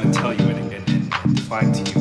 trying to tell you and, and, and define to you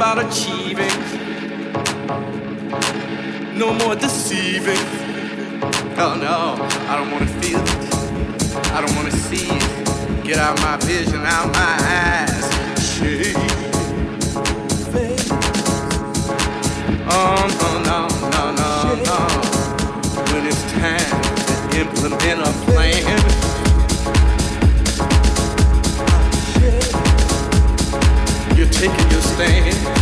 about achieving. No more deceiving. Oh no, I don't wanna feel it. I don't wanna see it. Get out my vision, out my eyes. Shit. Oh no, no, no, no, no. When it's time to implement a same